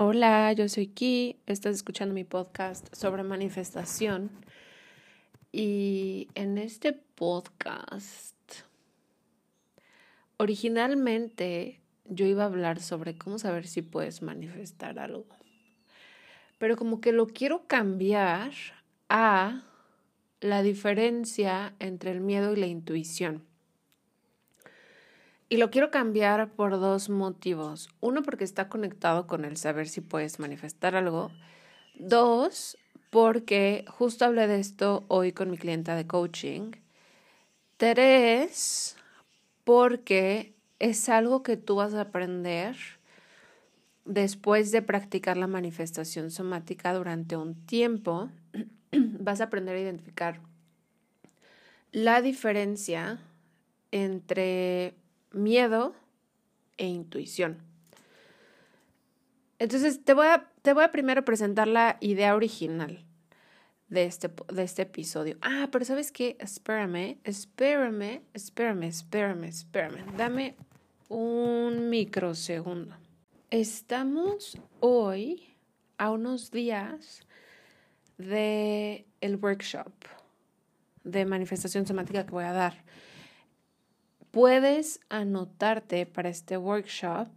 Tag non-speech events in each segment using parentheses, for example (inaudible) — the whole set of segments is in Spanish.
Hola, yo soy Ki, estás escuchando mi podcast sobre manifestación y en este podcast originalmente yo iba a hablar sobre cómo saber si puedes manifestar algo, pero como que lo quiero cambiar a la diferencia entre el miedo y la intuición. Y lo quiero cambiar por dos motivos. Uno, porque está conectado con el saber si puedes manifestar algo. Dos, porque justo hablé de esto hoy con mi clienta de coaching. Tres, porque es algo que tú vas a aprender después de practicar la manifestación somática durante un tiempo. (clears throat) vas a aprender a identificar la diferencia entre miedo e intuición. Entonces, te voy a, te voy a primero presentar la idea original de este, de este episodio. Ah, pero ¿sabes qué? Espérame, espérame, espérame, espérame, espérame. Dame un microsegundo. Estamos hoy a unos días de el workshop de manifestación somática que voy a dar. Puedes anotarte para este workshop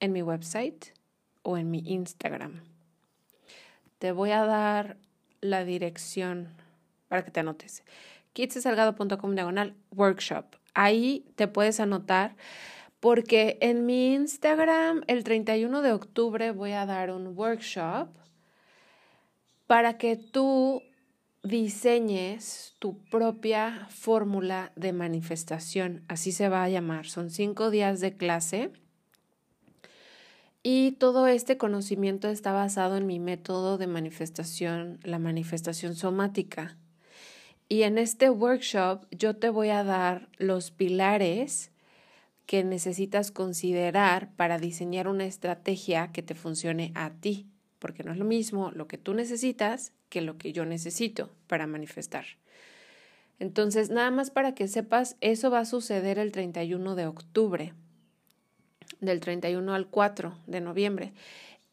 en mi website o en mi Instagram. Te voy a dar la dirección para que te anotes. kitsesalgado.com diagonal workshop. Ahí te puedes anotar porque en mi Instagram el 31 de octubre voy a dar un workshop para que tú diseñes tu propia fórmula de manifestación, así se va a llamar. Son cinco días de clase y todo este conocimiento está basado en mi método de manifestación, la manifestación somática. Y en este workshop yo te voy a dar los pilares que necesitas considerar para diseñar una estrategia que te funcione a ti porque no es lo mismo lo que tú necesitas que lo que yo necesito para manifestar. Entonces, nada más para que sepas, eso va a suceder el 31 de octubre, del 31 al 4 de noviembre.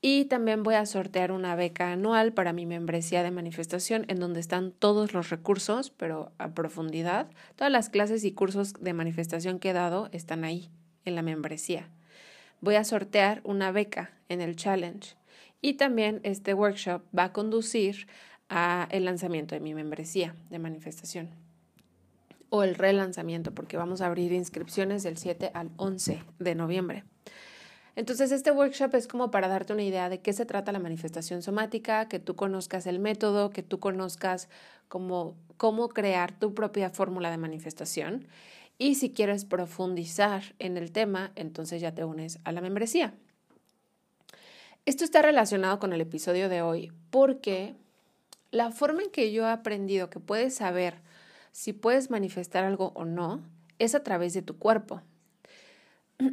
Y también voy a sortear una beca anual para mi membresía de manifestación, en donde están todos los recursos, pero a profundidad. Todas las clases y cursos de manifestación que he dado están ahí, en la membresía. Voy a sortear una beca en el challenge y también este workshop va a conducir a el lanzamiento de mi membresía de manifestación o el relanzamiento porque vamos a abrir inscripciones del 7 al 11 de noviembre. Entonces, este workshop es como para darte una idea de qué se trata la manifestación somática, que tú conozcas el método, que tú conozcas cómo, cómo crear tu propia fórmula de manifestación. Y si quieres profundizar en el tema, entonces ya te unes a la membresía. Esto está relacionado con el episodio de hoy porque la forma en que yo he aprendido que puedes saber si puedes manifestar algo o no es a través de tu cuerpo. (clears throat)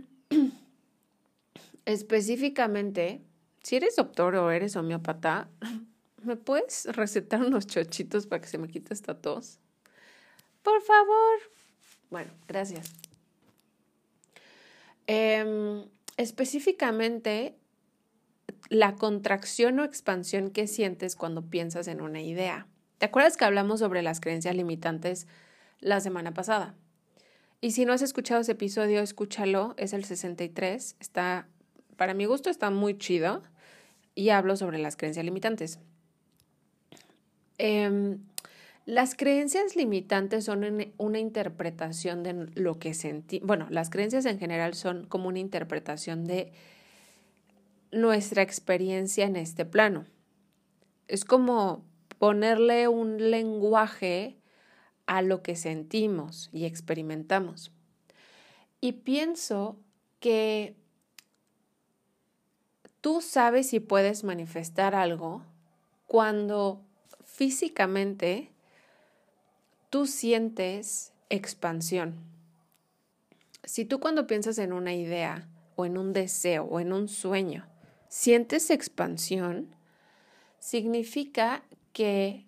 Específicamente, si eres doctor o eres homeópata, (clears throat) ¿me puedes recetar unos chochitos para que se me quite esta tos? Por favor. Bueno, gracias. Em, específicamente, la contracción o expansión que sientes cuando piensas en una idea. ¿Te acuerdas que hablamos sobre las creencias limitantes la semana pasada? Y si no has escuchado ese episodio, escúchalo, es el 63, está, para mi gusto está muy chido y hablo sobre las creencias limitantes. Em, las creencias limitantes son una interpretación de lo que sentí. Bueno, las creencias en general son como una interpretación de nuestra experiencia en este plano. Es como ponerle un lenguaje a lo que sentimos y experimentamos. Y pienso que tú sabes si puedes manifestar algo cuando físicamente tú sientes expansión. Si tú cuando piensas en una idea o en un deseo o en un sueño, sientes expansión, significa que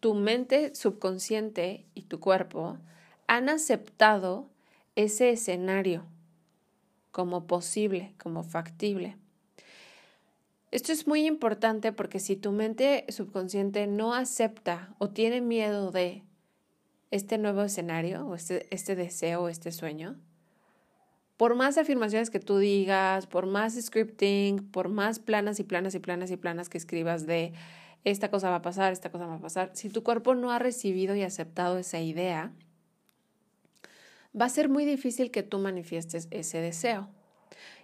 tu mente subconsciente y tu cuerpo han aceptado ese escenario como posible, como factible. Esto es muy importante porque si tu mente subconsciente no acepta o tiene miedo de este nuevo escenario o este, este deseo o este sueño, por más afirmaciones que tú digas, por más scripting, por más planas y planas y planas y planas que escribas de esta cosa va a pasar, esta cosa va a pasar, si tu cuerpo no ha recibido y aceptado esa idea, va a ser muy difícil que tú manifiestes ese deseo.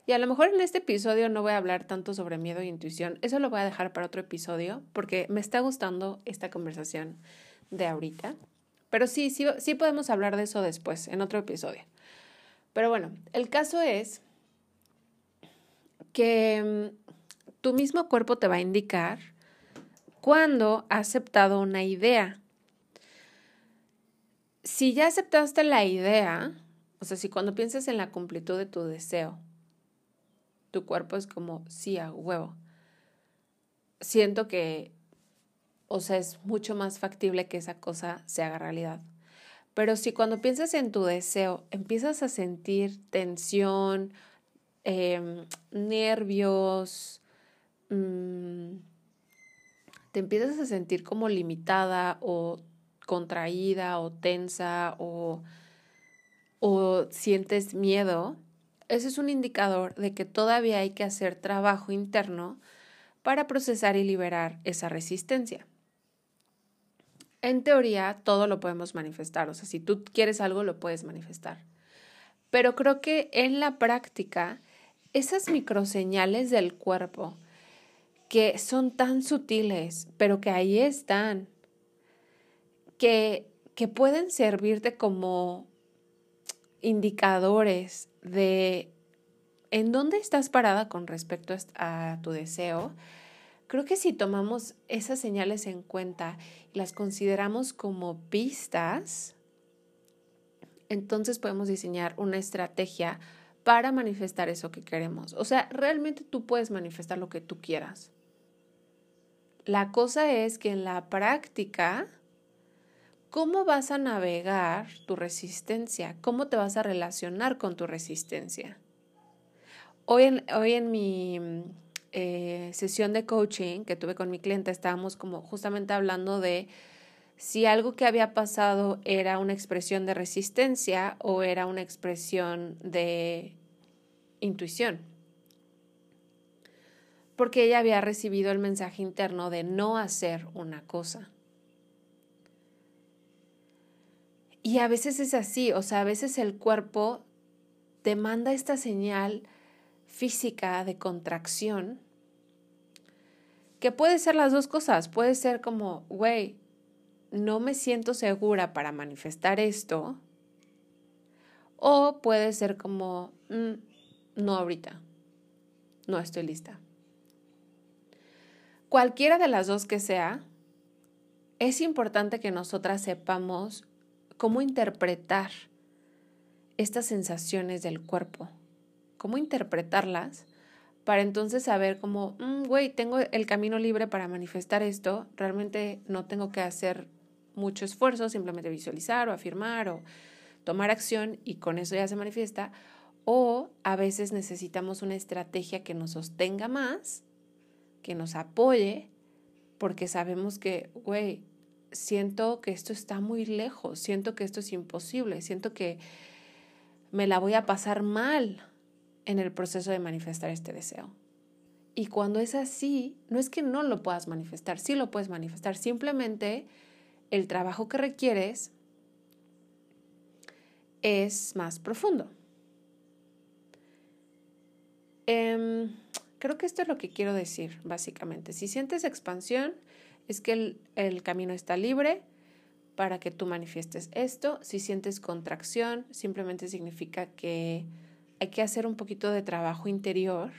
Y a lo mejor en este episodio no voy a hablar tanto sobre miedo e intuición, eso lo voy a dejar para otro episodio porque me está gustando esta conversación de ahorita. Pero sí, sí, sí podemos hablar de eso después, en otro episodio. Pero bueno, el caso es que mm, tu mismo cuerpo te va a indicar cuando ha aceptado una idea. Si ya aceptaste la idea, o sea, si cuando piensas en la completud de tu deseo, tu cuerpo es como, sí, a huevo. Siento que, o sea, es mucho más factible que esa cosa se haga realidad. Pero si cuando piensas en tu deseo empiezas a sentir tensión, em, nervios, mmm, te empiezas a sentir como limitada o contraída o tensa o, o sientes miedo, ese es un indicador de que todavía hay que hacer trabajo interno para procesar y liberar esa resistencia. En teoría, todo lo podemos manifestar, o sea, si tú quieres algo, lo puedes manifestar. Pero creo que en la práctica, esas microseñales del cuerpo que son tan sutiles, pero que ahí están, que, que pueden servirte como indicadores de en dónde estás parada con respecto a tu deseo. Creo que si tomamos esas señales en cuenta y las consideramos como pistas, entonces podemos diseñar una estrategia para manifestar eso que queremos. O sea, realmente tú puedes manifestar lo que tú quieras. La cosa es que en la práctica, ¿cómo vas a navegar tu resistencia? ¿Cómo te vas a relacionar con tu resistencia? Hoy en, hoy en mi eh, sesión de coaching que tuve con mi cliente estábamos como justamente hablando de si algo que había pasado era una expresión de resistencia o era una expresión de intuición porque ella había recibido el mensaje interno de no hacer una cosa. Y a veces es así, o sea, a veces el cuerpo te manda esta señal física de contracción, que puede ser las dos cosas, puede ser como, güey, no me siento segura para manifestar esto, o puede ser como, mm, no ahorita, no estoy lista. Cualquiera de las dos que sea, es importante que nosotras sepamos cómo interpretar estas sensaciones del cuerpo, cómo interpretarlas para entonces saber cómo, mm, güey, tengo el camino libre para manifestar esto, realmente no tengo que hacer mucho esfuerzo, simplemente visualizar o afirmar o tomar acción y con eso ya se manifiesta, o a veces necesitamos una estrategia que nos sostenga más, que nos apoye, porque sabemos que, güey, siento que esto está muy lejos, siento que esto es imposible, siento que me la voy a pasar mal en el proceso de manifestar este deseo. Y cuando es así, no es que no lo puedas manifestar, sí lo puedes manifestar, simplemente el trabajo que requieres es más profundo. Em, creo que esto es lo que quiero decir, básicamente. Si sientes expansión, es que el, el camino está libre para que tú manifiestes esto. Si sientes contracción, simplemente significa que hay que hacer un poquito de trabajo interior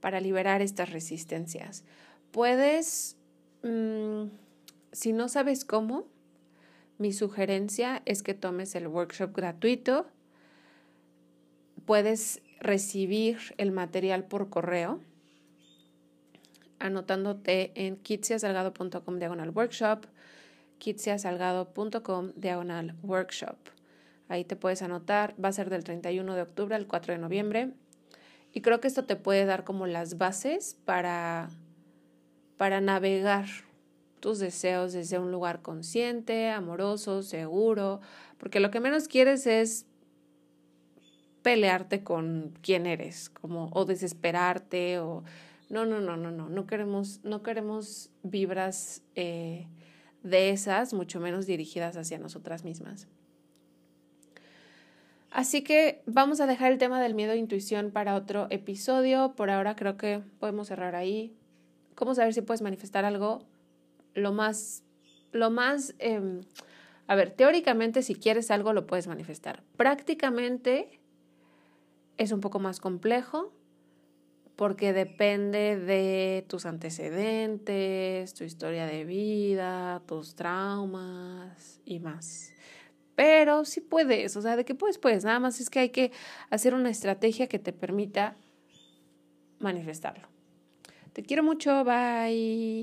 para liberar estas resistencias. Puedes, mm, si no sabes cómo, mi sugerencia es que tomes el workshop gratuito. Puedes recibir el material por correo anotándote en kitsiasalgado.com diagonal workshop, kitsiasalgado.com diagonal workshop. Ahí te puedes anotar, va a ser del 31 de octubre al 4 de noviembre. Y creo que esto te puede dar como las bases para, para navegar tus deseos desde un lugar consciente, amoroso, seguro, porque lo que menos quieres es pelearte con quién eres, como o desesperarte o no, no, no, no, no, no queremos, no queremos vibras eh, de esas, mucho menos dirigidas hacia nosotras mismas. Así que vamos a dejar el tema del miedo e intuición para otro episodio. Por ahora creo que podemos cerrar ahí. ¿Cómo saber si puedes manifestar algo? Lo más, lo más, em, a ver, teóricamente si quieres algo lo puedes manifestar. Prácticamente es un poco más complejo porque depende de tus antecedentes, tu historia de vida, tus traumas y más. Pero sí puedes, o sea, de qué puedes, pues nada más es que hay que hacer una estrategia que te permita manifestarlo. Te quiero mucho, bye.